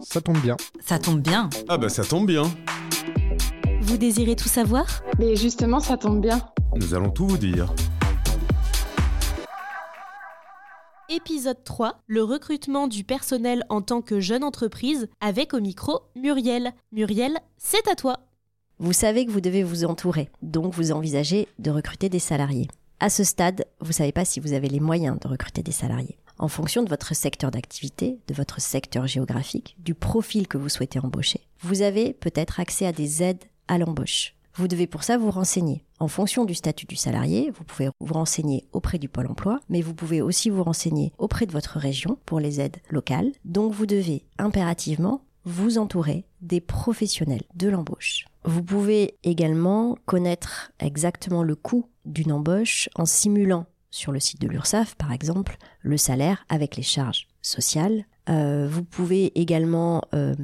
Ça tombe bien. Ça tombe bien. Ah bah ça tombe bien. Vous désirez tout savoir? Mais justement, ça tombe bien. Nous allons tout vous dire. Épisode 3, le recrutement du personnel en tant que jeune entreprise, avec au micro Muriel. Muriel, c'est à toi. Vous savez que vous devez vous entourer, donc vous envisagez de recruter des salariés. À ce stade, vous ne savez pas si vous avez les moyens de recruter des salariés. En fonction de votre secteur d'activité, de votre secteur géographique, du profil que vous souhaitez embaucher, vous avez peut-être accès à des aides à l'embauche. Vous devez pour ça vous renseigner. En fonction du statut du salarié, vous pouvez vous renseigner auprès du pôle emploi, mais vous pouvez aussi vous renseigner auprès de votre région pour les aides locales. Donc vous devez impérativement vous entourer des professionnels de l'embauche. Vous pouvez également connaître exactement le coût d'une embauche en simulant sur le site de l'URSSAF, par exemple, le salaire avec les charges sociales. Euh, vous pouvez également euh,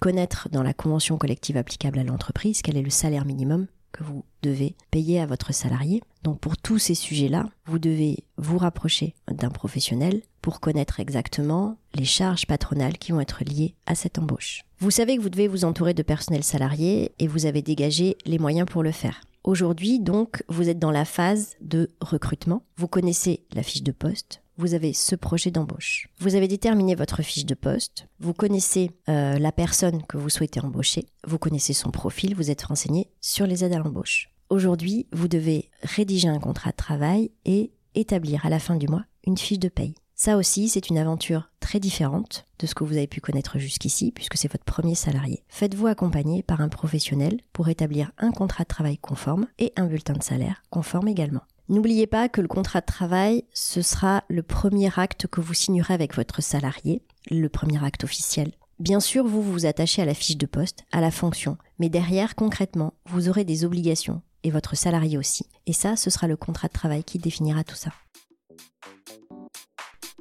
connaître dans la convention collective applicable à l'entreprise quel est le salaire minimum que vous devez payer à votre salarié. Donc pour tous ces sujets-là, vous devez vous rapprocher d'un professionnel pour connaître exactement les charges patronales qui vont être liées à cette embauche. Vous savez que vous devez vous entourer de personnel salarié et vous avez dégagé les moyens pour le faire. Aujourd'hui, donc, vous êtes dans la phase de recrutement. Vous connaissez la fiche de poste. Vous avez ce projet d'embauche. Vous avez déterminé votre fiche de poste. Vous connaissez euh, la personne que vous souhaitez embaucher. Vous connaissez son profil. Vous êtes renseigné sur les aides à l'embauche. Aujourd'hui, vous devez rédiger un contrat de travail et établir à la fin du mois une fiche de paye. Ça aussi, c'est une aventure très différente de ce que vous avez pu connaître jusqu'ici, puisque c'est votre premier salarié. Faites-vous accompagner par un professionnel pour établir un contrat de travail conforme et un bulletin de salaire conforme également. N'oubliez pas que le contrat de travail, ce sera le premier acte que vous signerez avec votre salarié, le premier acte officiel. Bien sûr, vous vous attachez à la fiche de poste, à la fonction, mais derrière, concrètement, vous aurez des obligations, et votre salarié aussi. Et ça, ce sera le contrat de travail qui définira tout ça.